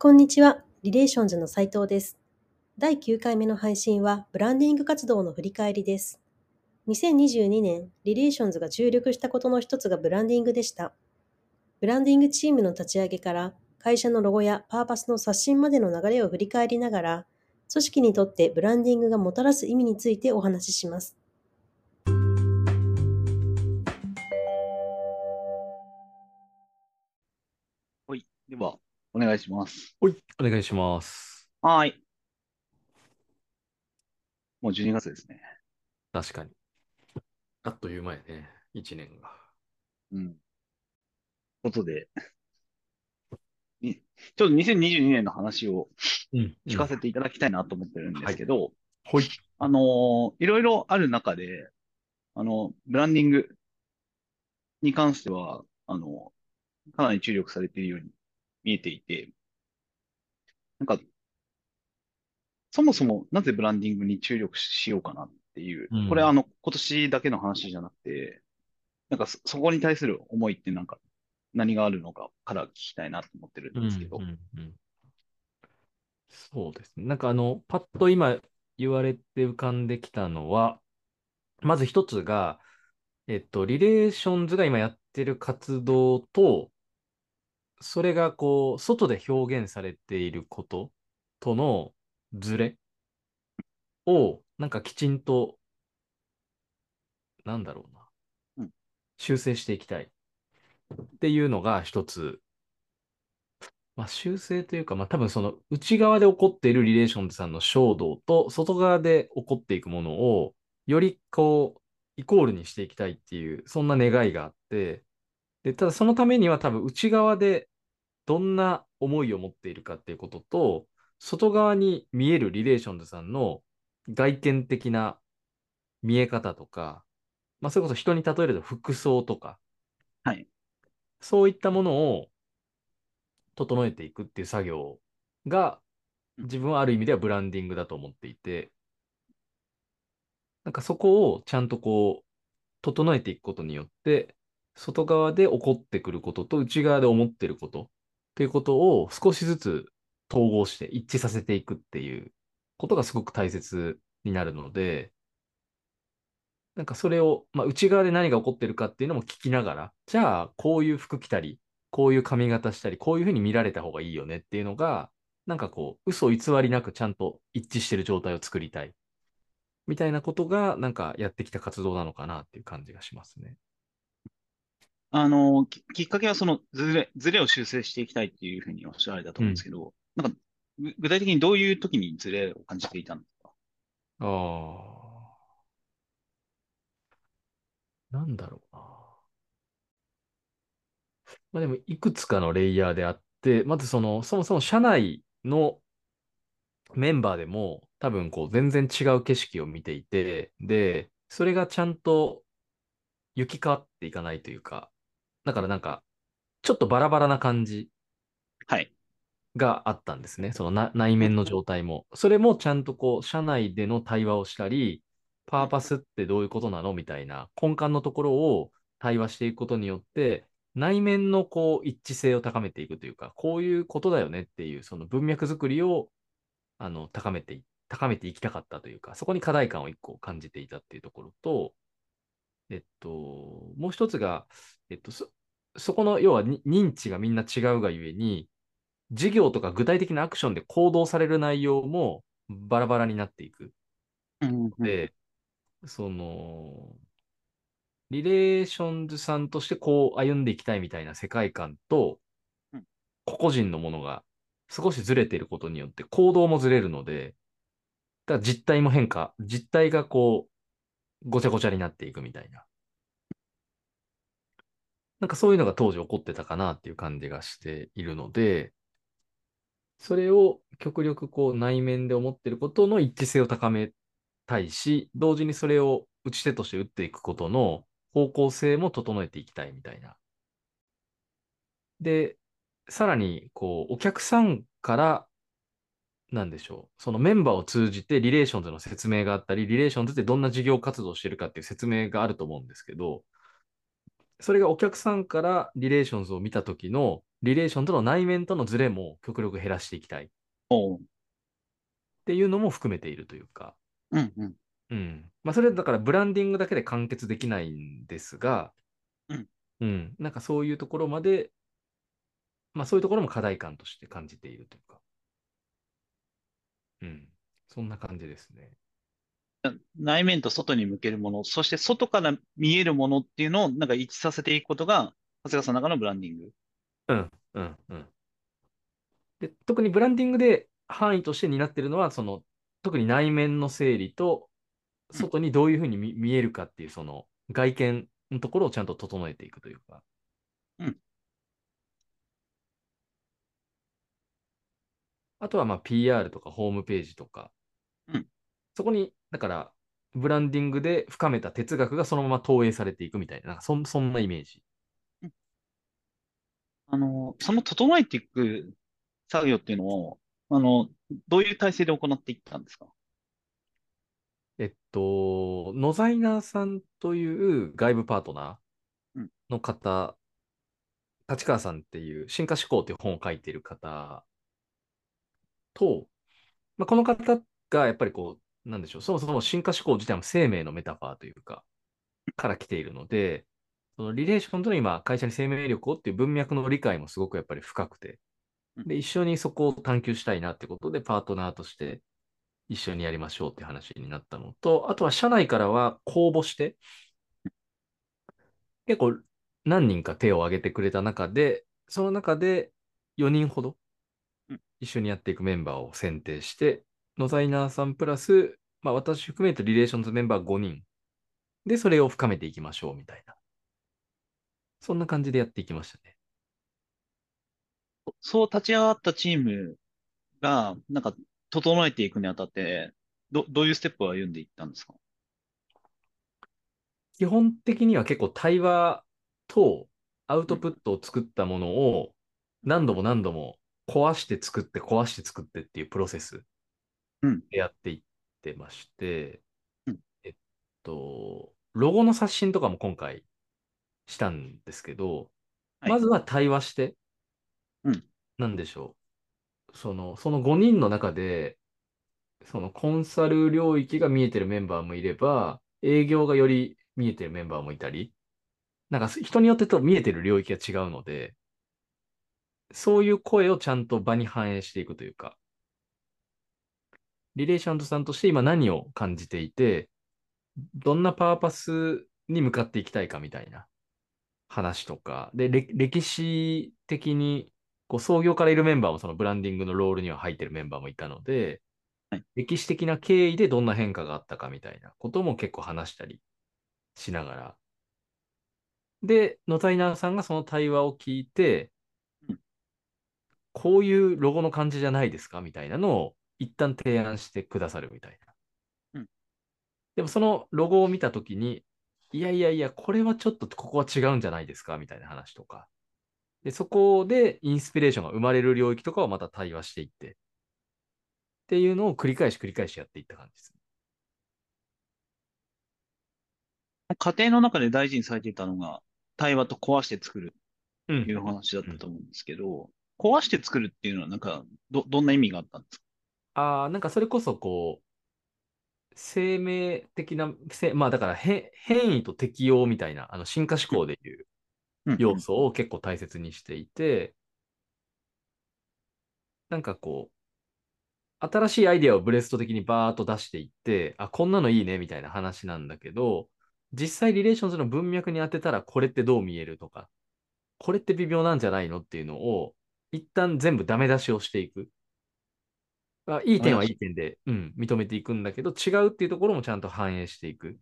こんにちは。リレーションズの斉藤です。第9回目の配信は、ブランディング活動の振り返りです。2022年、リレーションズが注力したことの一つがブランディングでした。ブランディングチームの立ち上げから、会社のロゴやパーパスの刷新までの流れを振り返りながら、組織にとってブランディングがもたらす意味についてお話しします。はい。では、お願いします。はい、お願いします。はーい。もう12月ですね。確かに。あっという間やね、1年が。うん。ことで、にちょっと2022年の話をうん。聞かせていただきたいなと思ってるんですけど、ほい。あのーいろいろある中で、あの、ブランディングに関しては、あの、かなり注力されているように見えていて、なんか、そもそもなぜブランディングに注力しようかなっていううん、これあの、今年だけの話じゃなくて、なんかそ、そこに対する思いってなんか、何があるのかから聞きたいなと思ってるんですけど。うん、うんうん。そうですね。なんかあの、パッと今言われて浮かんできたのは、まず一つが、えっと、リレーションズが今やってる活動と、それがこう、外で表現されていることとのズレを、なんかきちんと、なんだろうな、うん。修正していきたい。っていうのが一つ、まあ、修正というか、まあ、多分その内側で起こっているリレーションズさんの衝動と外側で起こっていくものをよりこうイコールにしていきたいっていうそんな願いがあって。でただそのためには多分内側でどんな思いを持っているかっていうことと外側に見えるリレーションズさんの外見的な見え方とか、まあ、それこそ人に例えると服装とかはい。そういったものを整えていくっていう作業が自分はある意味ではブランディングだと思っていて、なんかそこをちゃんとこう整えていくことによって、外側で起こってくることと内側で思ってることっていうことを少しずつ統合して一致させていくっていうことがすごく大切になるので、なんかそれを、まあ、内側で何が起こってるかっていうのも聞きながら、じゃあこういう服着たり、こういう髪型したり、こういうふうに見られた方がいいよねっていうのが、なんかこう、嘘偽りなくちゃんと一致してる状態を作りたい。みたいなことが、なんかやってきた活動なのかなっていう感じがしますね。あの、ききっかけはそのズレ、ズレを修正していきたいっていうふうにおっしゃられたと思うんですけど、なんか、ぐ具体的にどういう時にズレを感じていたんですかああ。なんだろうな。まあでも、いくつかのレイヤーであって、まずその、そもそも社内のメンバーでも、多分こう、全然違う景色を見ていて、で、それがちゃんと行き交っていかないというか、だからなんか、ちょっとバラバラな感じはい。があったんですね。そのな内面の状態も。それもちゃんとこう、社内での対話をしたり、パーパスってどういうことなの？みたいな根幹のところを対話していくことによって、内面のこう一致性を高めていくというか、こういうことだよねっていう、その文脈作りをあの高めてい、高めていきたかったというか、そこに課題感を一個感じていたっていうところと、えっと、もう一つが、えっと、そ、そこの要はに認知がみんな違うがゆえに、事業とか具体的なアクションで行動される内容もバラバラになっていく。うんで、その、リレーションズさんとしてこう歩んでいきたいみたいな世界観とうん、個々人のものが少しずれていることによって行動もずれるので、だから実態も変化、実態がこう、ごちゃごちゃになっていくみたいな。なんかそういうのが当時起こってたかなっていう感じがしているので、それを極力こう内面で思ってることの一致性を高めたいし、同時にそれを打ち手として打っていくことの方向性も整えていきたいみたいな。で、さらに、こう、お客さんから、なんでしょう、そのメンバーを通じてリレーションズの説明があったり、リレーションズってどんな事業活動をしてるかっていう説明があると思うんですけど、それがお客さんからリレーションズを見た時のリレーションとの内面とのズレも極力減らしていきたいっ。ていうのも含めているというか、うんうん。うん。まあ、それだからブランディングだけで完結できないんですが、うん。うん。なんかそういうところまで、まあそういうところも課題感として感じているというか。うん。そんな感じですね。内面と外に向けるもの、そして外から見えるものっていうのをなんか一致させていくことが、長谷川さんの中のブランディング。うん、うん、うん。で、特にブランディングで範囲として担っているのは、その、特に内面の整理と、外にどういうふうに見見えるかっていう、その、外見のところをちゃんと整えていくというか。うん。あとは、まあ、PR とかホームページとか。うん。そこに、だから、ブランディングで深めた哲学がそのまま投影されていくみたいな、なんかそんそんなイメージ。あの、その整えていく作業っていうのを、あの、どういう体制で行っていったんですか？えっと、ノザイナーさんという外部パートナーうん。の方、立川さんっていう進化思考っていう本を書いている方と、まあ、この方がやっぱりこう、なんでしょう、そもそも進化思考自体も生命のメタファーというか、から来ているので、そのリレーションとの今、会社に生命力をっていう文脈の理解もすごくやっぱり深くて、で、一緒にそこを探求したいなってことで、パートナーとして一緒にやりましょうって話になったのと、あとは社内からは公募して、結構何人か手を挙げてくれた中で、その中で4人ほどうん。一緒にやっていくメンバーを選定して、ノザイナーさんプラス、まあ私含めてリレーションズメンバー5人で、それを深めていきましょうみたいな。そんな感じでやっていきましたね。そう立ち上がったチームが、なんか、整えていくにあたって、ど、どういうステップを歩んでいったんですか？基本的には結構対話とアウトプットを作ったものを何度も何度も壊して作って壊して作ってっていうプロセスやっていってまして、うん。えっと、ロゴの刷新とかも今回したんですけど、はい。まずは対話して、うん。なんでしょう。その、その5人の中で、そのコンサル領域が見えてるメンバーもいれば、営業がより見えてるメンバーもいたり、なんか人によってと見えてる領域が違うので、そういう声をちゃんと場に反映していくというか、リレーションズさんとして今何を感じていて、どんなパーパスに向かっていきたいかみたいな話とか、で、れ歴史的に、こう創業からいるメンバーもそのブランディングのロールには入ってるメンバーもいたので、はい。歴史的な経緯でどんな変化があったかみたいなことも結構話したりしながら。で、ノザイナーさんがその対話を聞いてうん、こういうロゴの感じじゃないですかみたいなのを一旦提案してくださるみたいな。うんでもそのロゴを見たときに、いやいやいや、これはちょっとここは違うんじゃないですかみたいな話とか。で、そこでインスピレーションが生まれる領域とかをまた対話していって、っていうのを繰り返し繰り返しやっていった感じです。家庭の中で大事にされていたのが、対話と壊して作るうという話だったと思うんですけど、壊して作るっていうのはなんか、ど、どんな意味があったんですか？ああ、なんかそれこそこう、生命的な、せまあだから変変異と適応みたいな、あの進化思考でいううん。要素を結構大切にしていて、なんかこう、新しいアイデアをブレスト的にバーっと出していって、あ、こんなのいいねみたいな話なんだけど、実際リレーションズの文脈に当てたらこれってどう見えるとか、これって微妙なんじゃないのっていうのを、一旦全部ダメ出しをしていく。あいい点はいい点で、うん、認めていくんだけど、違うっていうところもちゃんと反映していく。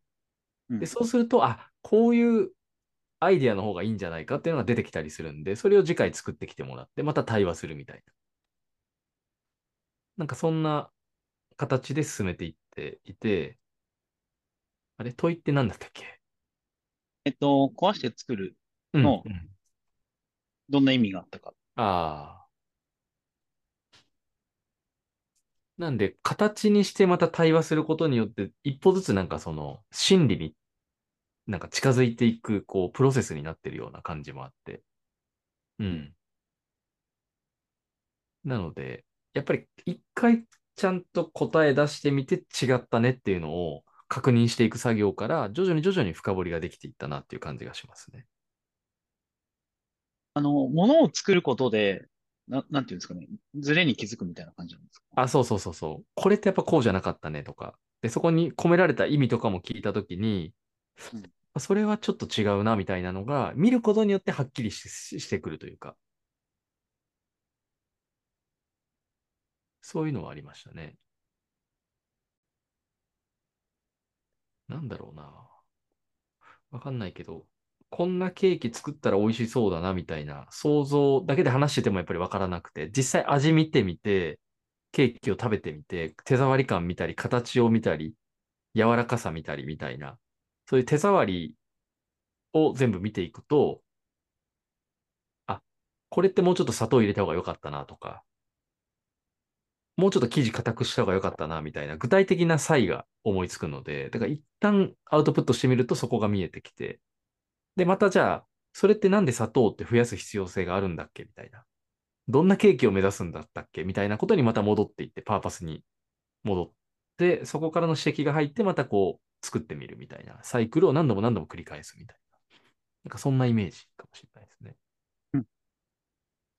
うんで、そうすると、あ、こういうアイデアの方がいいんじゃないかっていうのが出てきたりするんで、それを次回作ってきてもらって、また対話するみたいな。なんかそんな形で進めていっていて、あれ？問いって何だったっけ？えっと、壊して作る、うんのうんどんな意味があったか。ああ。なんで、形にしてまた対話することによって、一歩ずつなんかその、真理になんか近づいていく、こう、プロセスになってるような感じもあって。うん。なので、やっぱり一回ちゃんと答え出してみて違ったねっていうのを確認していく作業から徐々に徐々に深掘りができていったなっていう感じがしますね。あの、ものを作ることで、な、なんていうんですかね、ズレに気づくみたいな感じなんですか？あ、そうそうそうそう。これってやっぱこうじゃなかったねとか。で、そこに込められた意味とかも聞いたときに、うんそれはちょっと違うなみたいなのが、見ることによってはっきりししてくるというか。そういうのはありましたね。なんだろうな。わかんないけど、こんなケーキ作ったら美味しそうだなみたいな想像だけで話しててもやっぱりわからなくて、実際味見てみて、ケーキを食べてみて、手触り感見たり、形を見たり、柔らかさ見たりみたいな、そういう手触りを全部見ていくと、あ、これってもうちょっと砂糖入れた方が良かったなとか、もうちょっと生地硬くした方が良かったなみたいな具体的な差異が思いつくので、だから一旦アウトプットしてみるとそこが見えてきて、で、またじゃあ、それってなんで砂糖って増やす必要性があるんだっけみたいな。どんなケーキを目指すんだったっけ？みたいなことにまた戻っていって、パーパスに戻って、そこからの指摘が入って、またこう作ってみるみたいなサイクルを何度も何度も繰り返すみたいな。なんかそんなイメージかもしれないですね。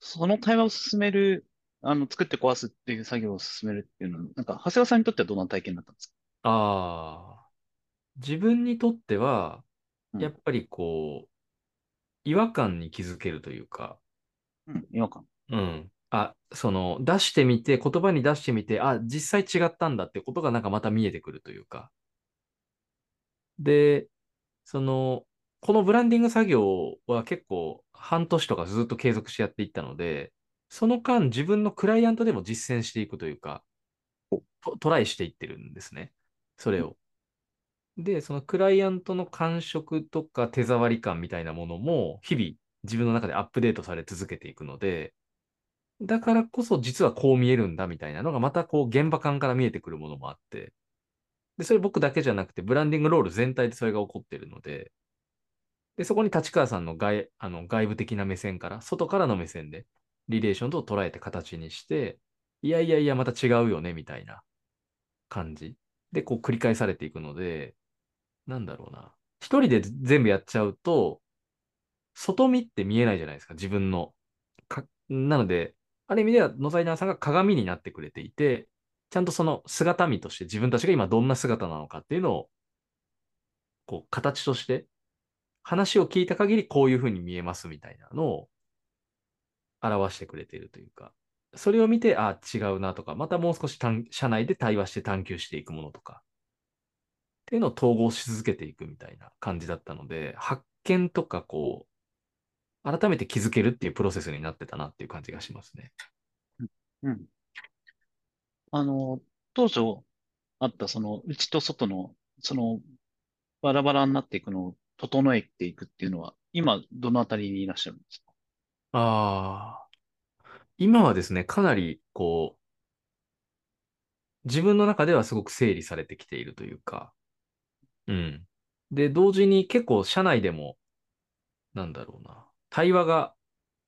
その対話を進める、あの、作って壊すっていう作業を進めるっていうのは、なんか、長谷川さんにとってはどんな体験だったんですか？ああ、自分にとっては、うんやっぱりこう、違和感に気づけるというか、うん、違和感。うん。あ、その、出してみて、言葉に出してみて、あ、実際違ったんだってことがなんかまた見えてくるというか。で、その、このブランディング作業は結構半年とかずっと継続してやっていったので、その間自分のクライアントでも実践していくというか、トトライしていってるんですね。それを。で、そのクライアントの感触とか手触り感みたいなものも日々自分の中でアップデートされ続けていくので、だからこそ実はこう見えるんだみたいなのがまたこう現場感から見えてくるものもあって、で、それ僕だけじゃなくてブランディングロール全体でそれが起こってるので、で、そこに立川さんの外あの外部的な目線から、外からの目線でリレーションと捉えて形にして、いやいやいやまた違うよねみたいな感じでこう繰り返されていくので、なんだろうな。一人で全部やっちゃうと、外見って見えないじゃないですか、自分の。かなので、ある意味では野沢稲さんが鏡になってくれていて、ちゃんとその姿見として自分たちが今どんな姿なのかっていうのを、こう、形として、話を聞いた限りこういうふうに見えますみたいなのを表してくれているというか、それを見て、あ、違うなとか、またもう少し社内で対話して探求していくものとか、っていうのを統合し続けていくみたいな感じだったので、発見とかこう、改めて気づけるっていうプロセスになってたなっていう感じがしますね。うん。あの、当初あったその内と外の、そのバラバラになっていくのを整えていくっていうのは、今どのあたりにいらっしゃるんですか？ああ。今はですね、かなりこう、自分の中ではすごく整理されてきているというか、うん。で、同時に結構社内でも、なんだろうな、対話が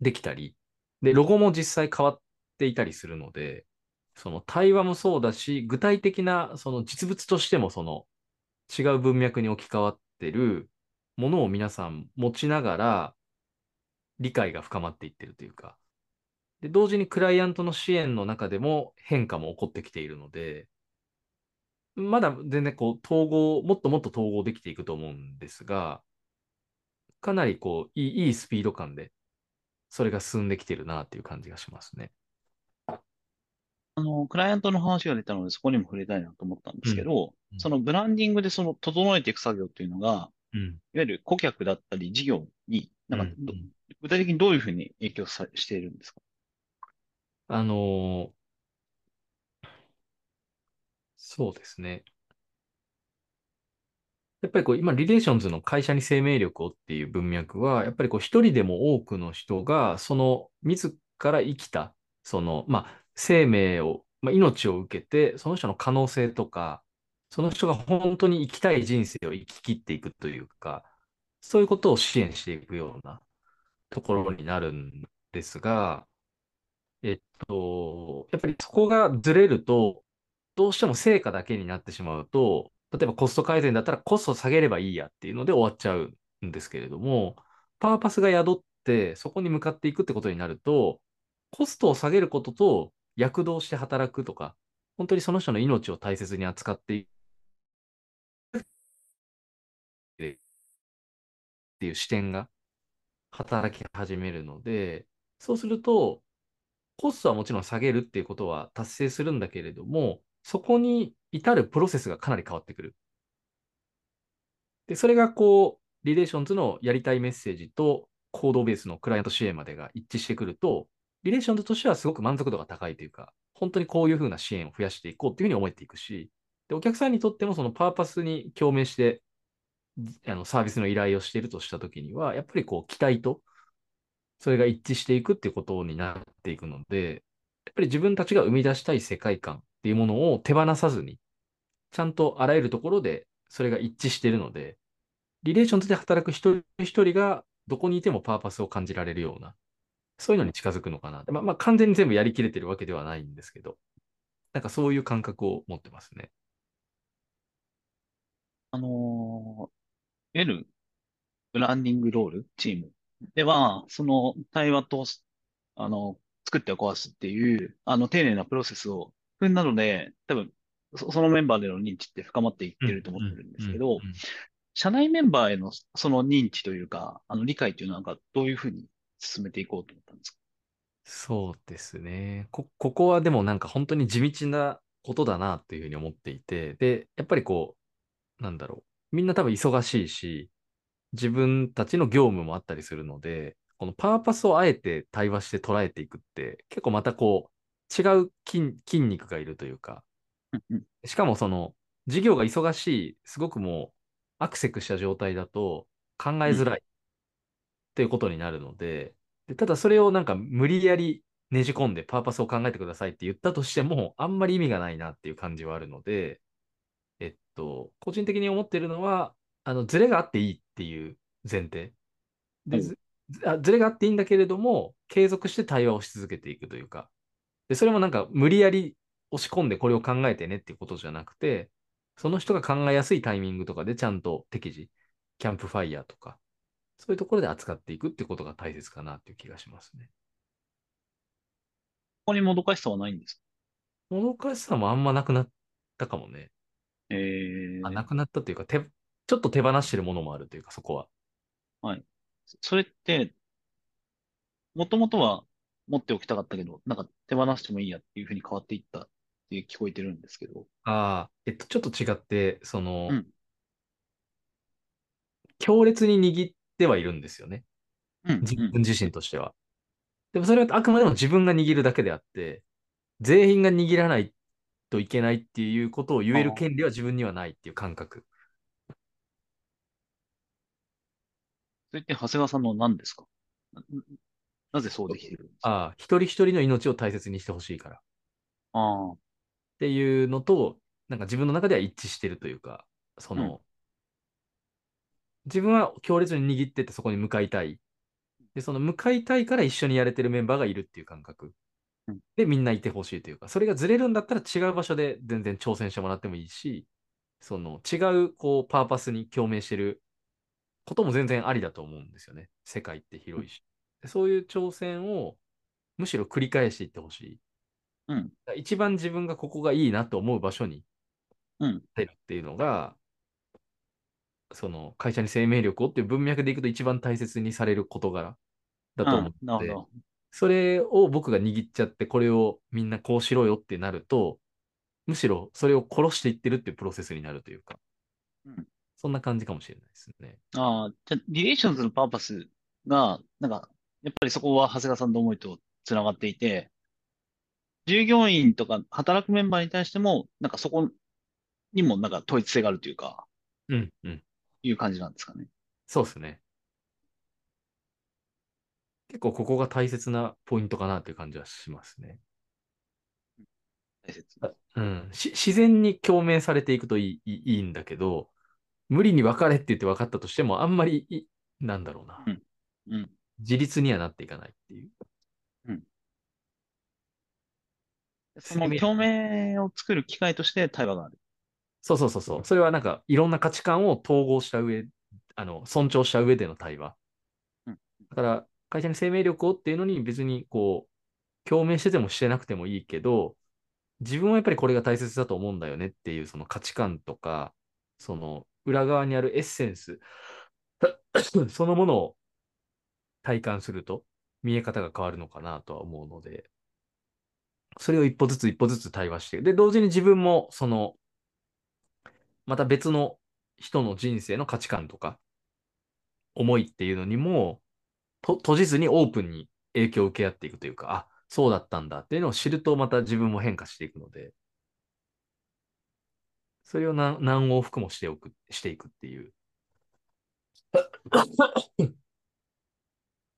できたり、で、ロゴも実際変わっていたりするので、その対話もそうだし、具体的なその実物としてもその違う文脈に置き換わってるものを皆さん持ちながら理解が深まっていってるというか、で、同時にクライアントの支援の中でも変化も起こってきているので、まだ全然こう統合、もっともっと統合できていくと思うんですが、かなりこういい、いいスピード感でそれが進んできてるなっていう感じがしますね。あの、クライアントの話が出たので、そこにも触れたいなと思ったんですけど、うんそのブランディングでその整えていく作業っていうのが、うん。いわゆる顧客だったり事業に、なんかど、うん具体的にどういうふうに影響さしているんですか？あのーそうですね。やっぱりこう、今、リレーションズの会社に生命力をっていう文脈は、やっぱりこう、一人でも多くの人が、その、自ら生きた、その、まあ、生命を、まあ、命を受けて、その人の可能性とか、その人が本当に生きたい人生を生き切っていくというか、そういうことを支援していくようなところになるんですが、えっと、やっぱりそこがずれると、どうしても成果だけになってしまうと、例えばコスト改善だったらコスト下げればいいやっていうので終わっちゃうんですけれども、パーパスが宿ってそこに向かっていくってことになると、コストを下げることと躍動して働くとか、本当にその人の命を大切に扱っていくっていう視点が働き始めるので、そうすると、コストはもちろん下げるっていうことは達成するんだけれども、そこに至るプロセスがかなり変わってくる。で、それがこう、リレーションズのやりたいメッセージとコードベースのクライアント支援までが一致してくると、リレーションズとしてはすごく満足度が高いというか、本当にこういうふうな支援を増やしていこうっていうふうに思っていくし、で、お客さんにとってもそのパーパスに共鳴して、あのサービスの依頼をしているとしたときには、やっぱりこう期待とそれが一致していくっていうことになっていくので、やっぱり自分たちが生み出したい世界観っていうものを手放さずに、ちゃんとあらゆるところでそれが一致しているので、リレーションズで働く一人一人がどこにいてもパーパスを感じられるような、そういうのに近づくのかな。まあ、まあ、完全に全部やりきれてるわけではないんですけど、なんかそういう感覚を持ってますね。あのー、いわゆるブランディングロール、チームでは、その対話と、あの、作って壊すっていう、あの、丁寧なプロセスを踏んだので、多分、そそのメンバーでの認知って深まっていってると思ってるんですけど、社内メンバーへのその認知というか、あの理解というのはなんかどういうふうに進めていこうと思ったんですか？そうですね。こ、ここはでもなんか本当に地道なことだなっていうふうに思っていて、で、やっぱりこう、なんだろう。みんな多分忙しいし、自分たちの業務もあったりするので、このパーパスをあえて対話して捉えていくって、結構またこう、違う筋筋肉がいるというか、しかもその、事業が忙しい、すごくもう、アクセクした状態だと考えづらいっていうことになるので、でただそれをなんか無理やりねじ込んでパーパスを考えてくださいって言ったとしても、あんまり意味がないなっていう感じはあるので、えっと、個人的に思ってるのは、あの、ズレがあっていいっていう前提。で、うん。ずあズレがあっていいんだけれども、継続して対話をし続けていくというか。で、それもなんか無理やり押し込んでこれを考えてねっていうことじゃなくて、その人が考えやすいタイミングとかでちゃんと適時、キャンプファイヤーとか、そういうところで扱っていくってことが大切かなっていう気がしますね。ここにもどかしさはないんですか？もどかしさもあんまなくなったかもね。えー、あなくなったというか、手ちょっと手放してるものもあるというか、そこは。それって、もともとは持っておきたかったけど、なんか手放してもいいやっていうふうに変わっていったって聞こえてるんですけど。ああ、えっと、ちょっと違って、その、うん強烈に握ってはいるんですよね。うん自分自身としては。でもそれはあくまでも自分が握るだけであって、全員が握らないといけないっていうことを言える権利は自分にはないっていう感覚。それって長谷川さんの何ですか？ななぜそうできてるんですか？ああ、一人一人の命を大切にしてほしいから。っああ、ていうのと、なんか自分の中では一致してるというか、その、うん自分は強烈に握っててそこに向かいたい。で、その向かいたいから一緒にやれてるメンバーがいるっていう感覚うん。で、みんないてほしいというか、それがずれるんだったら違う場所で全然挑戦してもらってもいいし、その違うこうパーパスに共鳴してることも全然ありだと思うんですよね。世界って広いし。でそういう挑戦をむしろ繰り返していってほしい。うん、一番自分がここがいいなと思う場所にうん、出るっていうのが、その会社に生命力をっていう文脈でいくと一番大切にされる事柄だと思うんなって、るほど。それを僕が握っちゃって、これをみんなこうしろよってなると、むしろそれを殺していってるっていうプロセスになるというか、うんそんな感じかもしれないですね。ああ、じゃあ、リレーションズのパーパスが、なんか、やっぱりそこは長谷川さんの思いとつながっていて、従業員とか働くメンバーに対しても、なんかそこにもなんか統一性があるというか、うん、うん。いう感じなんですかね。そうですね。結構ここが大切なポイントかなっていう感じはしますね。大切。うん、し自然に共鳴されていくといいいいんだけど、無理に別れって言って分かったとしても、あんまりい、なんだろうな、うんうん。自立にはなっていかないっていう。その共鳴を作る機会として対話がある。そうそうそうそう。それはなんかいろんな価値観を統合した上、あの、尊重した上での対話。うんだから、会社に生命力をっていうのに別にこう、共鳴しててもしてなくてもいいけど、自分はやっぱりこれが大切だと思うんだよねっていうその価値観とか、その裏側にあるエッセンス、そのものを体感すると見え方が変わるのかなとは思うので、それを一歩ずつ一歩ずつ対話して、で、同時に自分もその、また別の人の人生の価値観とか、思いっていうのにも、と閉じずにオープンに影響を受け合っていくというか、あ、そうだったんだっていうのを知るとまた自分も変化していくので、それを何何往復もしておく、していくっていう。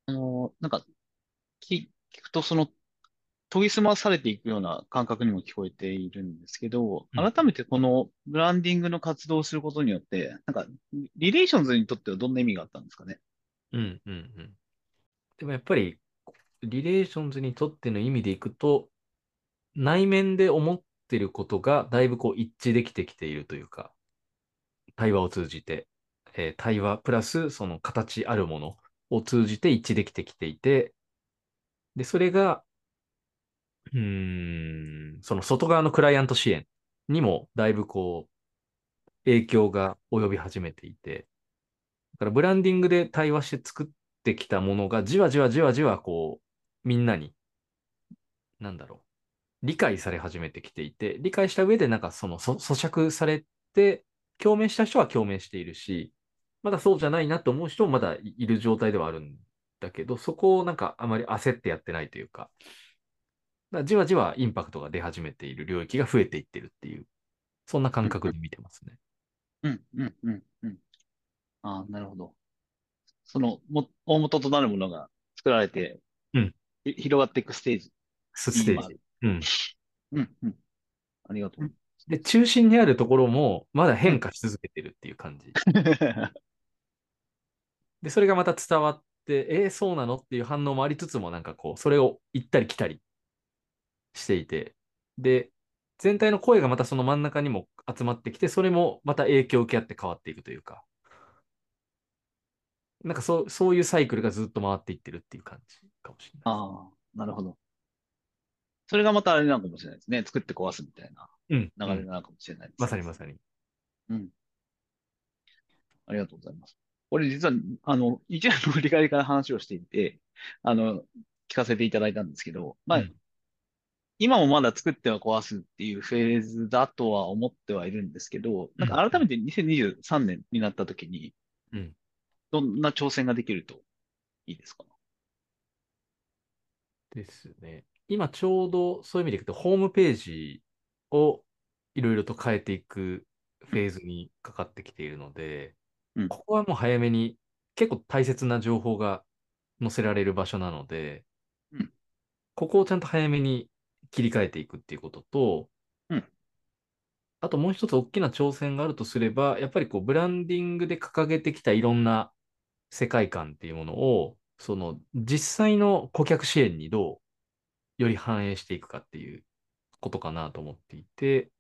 あの、なんか、聞聞くとその、研ぎ澄まされていくような感覚にも聞こえているんですけど、うん改めてこのブランディングの活動をすることによって、なんか、リレーションズにとってはどんな意味があったんですかね？うんうんうん。でもやっぱり、リレーションズにとっての意味でいくと、内面で思ってることがだいぶこう一致できてきているというか、対話を通じて、えー対話プラスその形あるものを通じて一致できてきていて、で、それが、うん、その外側のクライアント支援にもだいぶこう、影響が及び始めていて、だからブランディングで対話して作ってきたものがじわじわじわじわこう、みんなに、なんだろう、理解され始めてきていて、理解した上でなんかそのそ咀嚼されて、共鳴した人は共鳴しているし、まだそうじゃないなと思う人もまだいいる状態ではあるんだけど、そこをなんかあまり焦ってやってないというか、だからじわじわインパクトが出始めている領域が増えていってるっていう、そんな感覚で見てますね。うん、うん、うん、うん。ああ、なるほど。その、も、大元となるものが作られて、うんひ広がっていくステージ。ステージ。うん。うん、うん。ありがとう。で、中心にあるところもまだ変化し続けてるっていう感じ。で、それがまた伝わって、えー、そうなのっていう反応もありつつも、なんかこう、それを行ったり来たりしていて、で、全体の声がまたその真ん中にも集まってきて、それもまた影響を受け合って変わっていくというか、なんかそうそういうサイクルがずっと回っていってるっていう感じかもしれない。ああ、なるほど。それがまたあれなのかもしれないですね。作って壊すみたいなうん。流れうんなのかもしれないです、まさにまさに。うん。ありがとうございます。これ実は、あの、一年の振り返りから話をしていて、あの、聞かせていただいたんですけど、まあ、うん。今もまだ作っては壊すっていうフェーズだとは思ってはいるんですけど、なんか改めて2023年になった時に、うん。どんな挑戦ができるといいですか？ですね。今ちょうどそういう意味でいくと、ホームページをいろいろと変えていくフェーズにかかってきているので、うん。ここはもう早めに結構大切な情報が載せられる場所なので、うん。ここをちゃんと早めに切り替えていくっていうことと、うん。あともう一つ大きな挑戦があるとすれば、やっぱりこうブランディングで掲げてきたいろんな世界観っていうものを、その実際の顧客支援にどうより反映していくかっていうことかなと思っていて、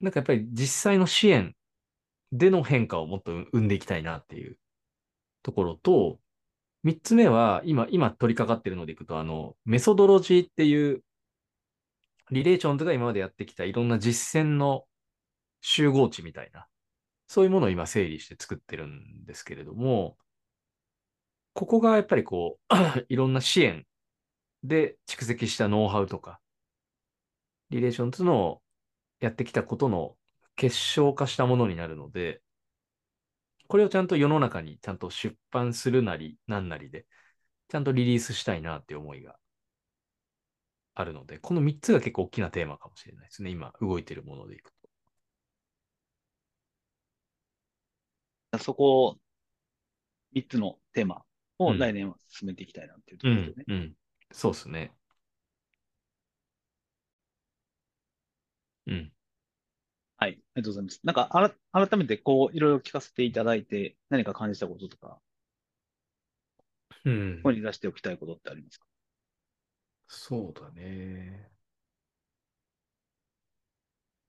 なんかやっぱり実際の支援での変化をもっと生んでいきたいなっていう。ところと、三つ目は今、今取り掛かってるのでいくと、あの、メソドロジーっていう、リレーションズが今までやってきたいろんな実践の集合値みたいな、そういうものを今整理して作ってるんですけれども、ここがやっぱりこう、いろんな支援で蓄積したノウハウとか、リレーションズのやってきたことの結晶化したものになるので、これをちゃんと世の中にちゃんと出版するなり、なんなりで、ちゃんとリリースしたいなっていう思いがあるので、この3つが結構大きなテーマかもしれないですね。今動いてるものでいくと。そこを、3つのテーマをうん来年は進めていきたいなっていうとうころでね。、んうん。そうですね。うん。はい。ありがとうございます。なんか、あら、改めてこう、いろいろ聞かせていただいて、何か感じたこととか、うんここに出しておきたいことってありますか？そうだね。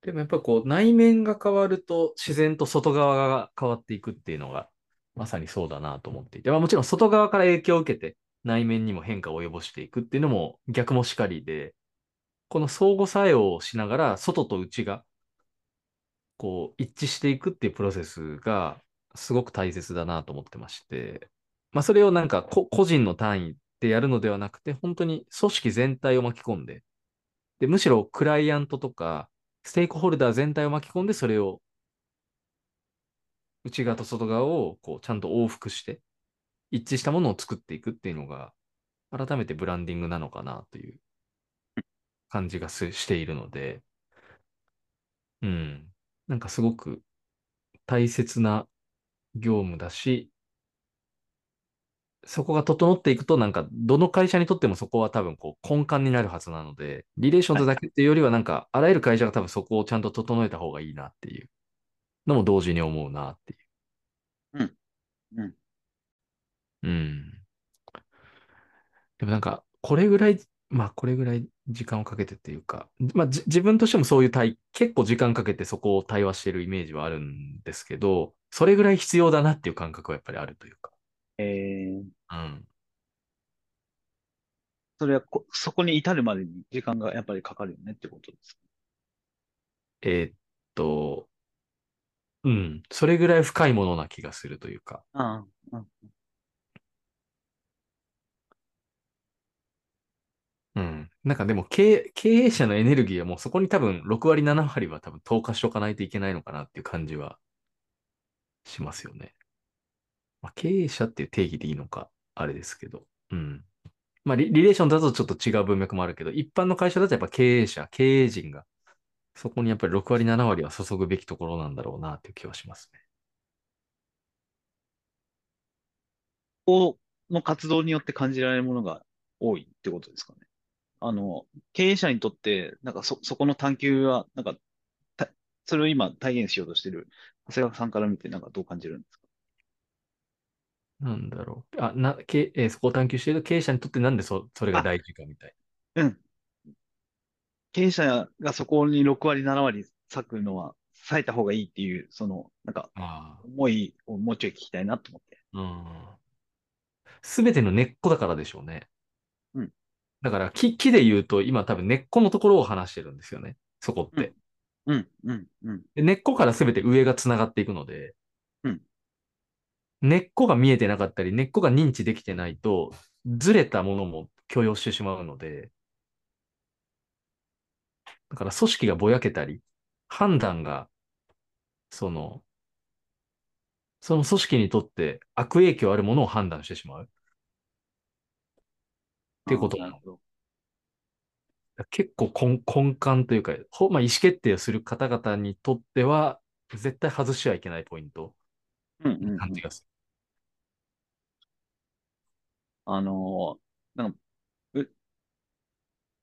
でもやっぱこう内面が変わると自然と外側が変わっていくっていうのがまさにそうだなと思っていて、まあ、もちろん外側から影響を受けて内面にも変化を及ぼしていくっていうのも逆もしかりで、この相互作用をしながら外と内がこう一致していくっていうプロセスがすごく大切だなと思ってまして、まあそれをなんか個人の単位でやるのではなくて、本当に組織全体を巻き込んで、で、むしろクライアントとか、ステークホルダー全体を巻き込んで、それを、内側と外側をこうちゃんと往復して、一致したものを作っていくっていうのが、改めてブランディングなのかなという感じがしているので、うん。なんかすごく大切な業務だし、そこが整っていくと、なんか、どの会社にとってもそこは多分こう根幹になるはずなので、リレーションズだけっていうよりは、なんか、あらゆる会社が多分そこをちゃんと整えた方がいいなっていうのも同時に思うなっていう。うん。うん。でもなんか、これぐらい、まあ、これぐらい時間をかけてっていうか、まあ、じ自分としてもそういう対、結構時間かけてそこを対話してるイメージはあるんですけど、それぐらい必要だなっていう感覚はやっぱりあるというか。えー、うん。それはこ、そこに至るまでに時間がやっぱりかかるよねってことですか？えーっと、うん。それぐらい深いものな気がするというか。ああ、うん。うん。なんかでも経営、経営者のエネルギーはもうそこに多分6割、7割は多分投下しとかないといけないのかなっていう感じはしますよね。まあ、経営者っていう定義でいいのか、あれですけど。うん。まあリ、リレーションだとちょっと違う文脈もあるけど、一般の会社だとやっぱ経営者、経営陣が、そこにやっぱり6割、7割は注ぐべきところなんだろうなっていう気はしますね。この活動によって感じられるものが多いってことですかね。あの、経営者にとって、なんかそ、そこの探求は、なんか、たそれを今体現しようとしている長谷川さんから見て、なんかどう感じるんですか？なんだろう。あ、な、け、えーそこを探求している経営者にとってなんでそ、それが大事かみたいうん。経営者がそこに6割、7割割くのは、割いた方がいいっていう、その、なんか、な。あ思いをもうちょい聞きたいなと思って。あ。すべての根っこだからでしょうね。うん。だから木、木で言うと、今多分根っこのところを話してるんですよね。そこって。うん、うん、うん。で根っこからすべて上が繋がっていくので、うん根っこが見えてなかったり、根っこが認知できてないと、ずれたものも許容してしまうので、だから組織がぼやけたり、判断が、その、その組織にとって悪影響あるものを判断してしまう。っていうことなるほど。結構根根幹というか、ほまあ、意思決定をする方々にとっては、絶対外してはいけないポイント。うん、うん、うん。感じがすあのー、なんか、う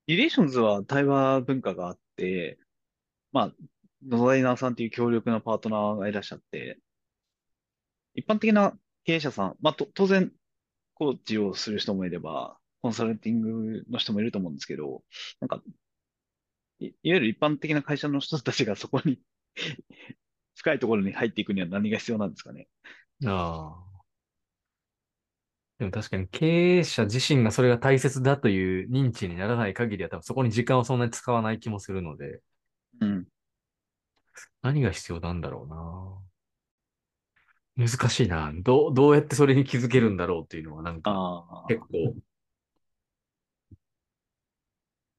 リレーションズは対話文化があって、まあ、野田イナーさんっていう強力なパートナーがいらっしゃって、一般的な経営者さん、まあ、と、当然、コーチをする人もいれば、コンサルティングの人もいると思うんですけど、なんか、い、いわゆる一般的な会社の人たちがそこに 深いところに入っていくには何が必要なんですかね。る。ああ。でも確かに経営者自身がそれが大切だという認知にならない限りは多分そこに時間をそんなに使わない気もするので、うん。何が必要なんだろうな。難しいな。どう、どうやってそれに気づけるんだろうっていうのはなんか。結構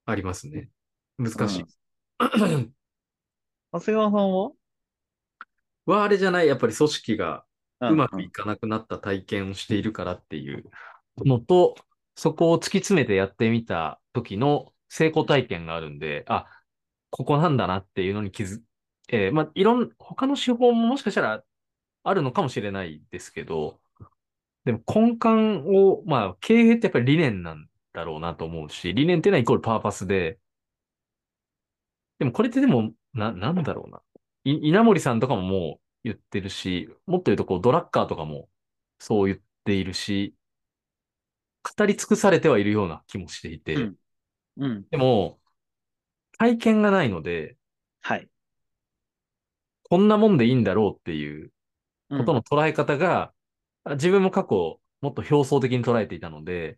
ありますね。難しい。長谷川さんは？はあれじゃない、やっぱり組織がううまくいかなくなった体験をしているからっていうのと、そこを突き詰めてやってみた時の成功体験があるんで、あ、ここなんだなっていうのに気づ、えーまあ、いろん、他の手法ももしかしたらあるのかもしれないですけど、でも根幹を、まあ、経営ってやっぱり理念なんだろうなと思うし、理念っていうのはイコールパーパスで、でもこれってでも、な、なんだろうな。い稲森さんとかももう言ってるし、もっと言うとこうドラッカーとかもそう言っているし、語り尽くされてはいるような気もしていて、うんうん。でも、体験がないので、はい。こんなもんでいいんだろうっていううんことの捉え方が、あ自分も過去、もっと表層的に捉えていたので、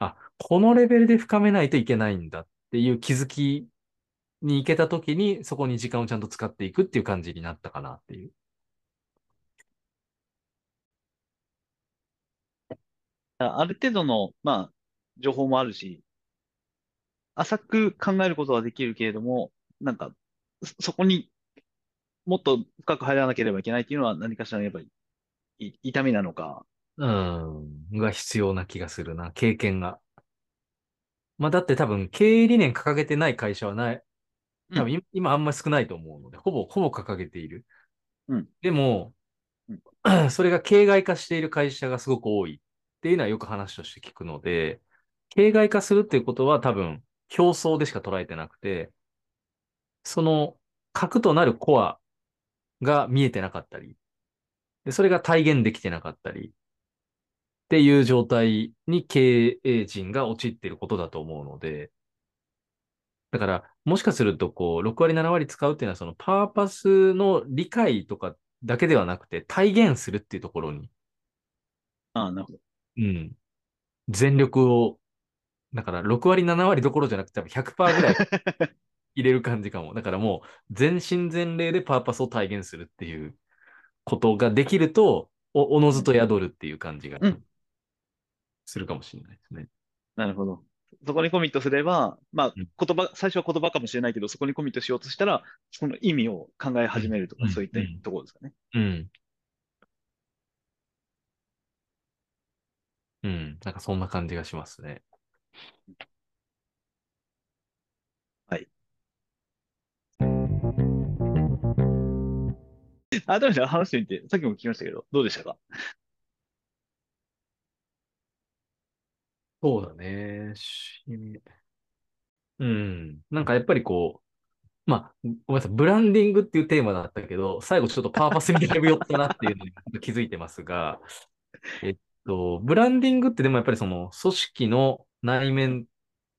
あ、このレベルで深めないといけないんだっていう気づきに行けたときに、そこに時間をちゃんと使っていくっていう感じになったかなっていう。ある程度の、まあ、情報もあるし、浅く考えることはできるけれども、なんか、そこにもっと深く入らなければいけないっていうのは何かしらのやっぱり、痛みなのか。うん、が必要な気がするな、経験が。まあだって多分経営理念掲げてない会社はない。多分今今あんまり少ないと思うので、ほぼ、ほぼ掲げている。うんでもうん、それが形骸化している会社がすごく多いっていうのはよく話として聞くので、形骸化するっていうことは多分表層でしか捉えてなくて、その核となるコアが見えてなかったり、でそれが体現できてなかったり、っていう状態に経営陣が陥っていることだと思うので、だから、もしかすると、こう、6割、7割使うっていうのは、そのパーパスの理解とかだけではなくて、体現するっていうところに、ああ、なるほど。うん、全力を、だから6割、7割どころじゃなくて、多分100%ぐらい入れる感じかも。だからもう、全身全霊でパーパスを体現するっていうことができると、おおのずと宿るっていう感じがうんするかもしれないですね。なるほど。そこにコミットすれば、まあ、うん言葉、最初は言葉かもしれないけど、そこにコミットしようとしたら、その意味を考え始めるとか、うんそういったうんところですかね。うん。うん。なんかそんな感じがしますね。はい。改めて話してみて、さっきも聞きましたけど、どうでしたか？そうだね。しうん。なんかやっぱりこう、まあ、ごめんなさい。ブランディングっていうテーマだったけど、最後ちょっとパーパスにだいぶ寄ったなっていうのに気づいてますが、えっと、ブランディングってでもやっぱりその組織の内面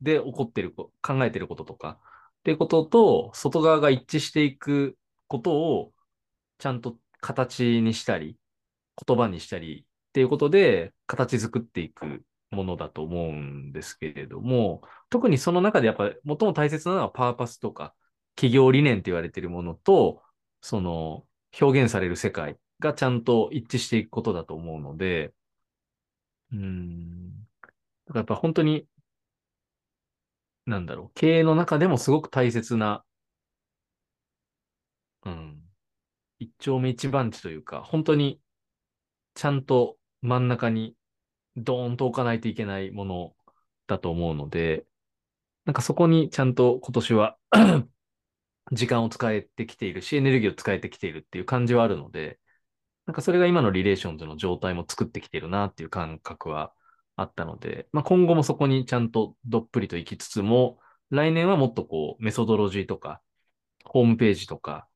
で起こってるこ、考えてることとか、っていうことと、外側が一致していくことをちゃんと形にしたり、言葉にしたりっていうことで、形作っていくものだと思うんですけれども、特にその中でやっぱり最も大切なのはパーパスとか企業理念って言われているものと、その表現される世界がちゃんと一致していくことだと思うので、うん。だからやっぱ本当に、なんだろう、経営の中でもすごく大切な、うん、一丁目一番地というか、本当にちゃんと真ん中にドーンと置かないといけないものだと思うので、なんかそこにちゃんと今年は 時間を使えてきているし、エネルギーを使えてきているっていう感じはあるので、なんかそれが今のリレーションズの状態も作ってきているなっていう感覚はあったので、まあ、今後もそこにちゃんとどっぷりと行きつつも、来年はもっとこうメソドロジーとか、ホームページとか、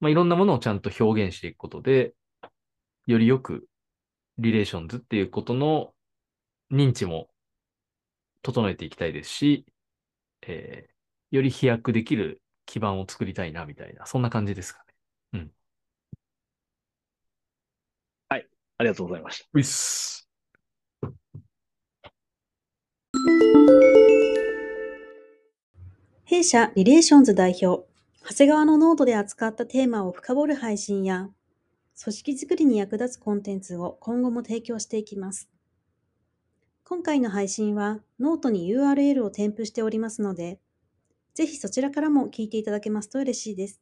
まあ、いろんなものをちゃんと表現していくことで、よりよくリレーションズっていうことの認知も整えていきたいですし、えーより飛躍できる基盤を作りたいな、みたいな、そんな感じですかね。ありがとうございました。ういっす。弊社リレーションズ代表、長谷川のノートで扱ったテーマを深掘る配信や、組織づくりに役立つコンテンツを今後も提供していきます。今回の配信はノートに URL を添付しておりますので、ぜひそちらからも聞いていただけますと嬉しいです。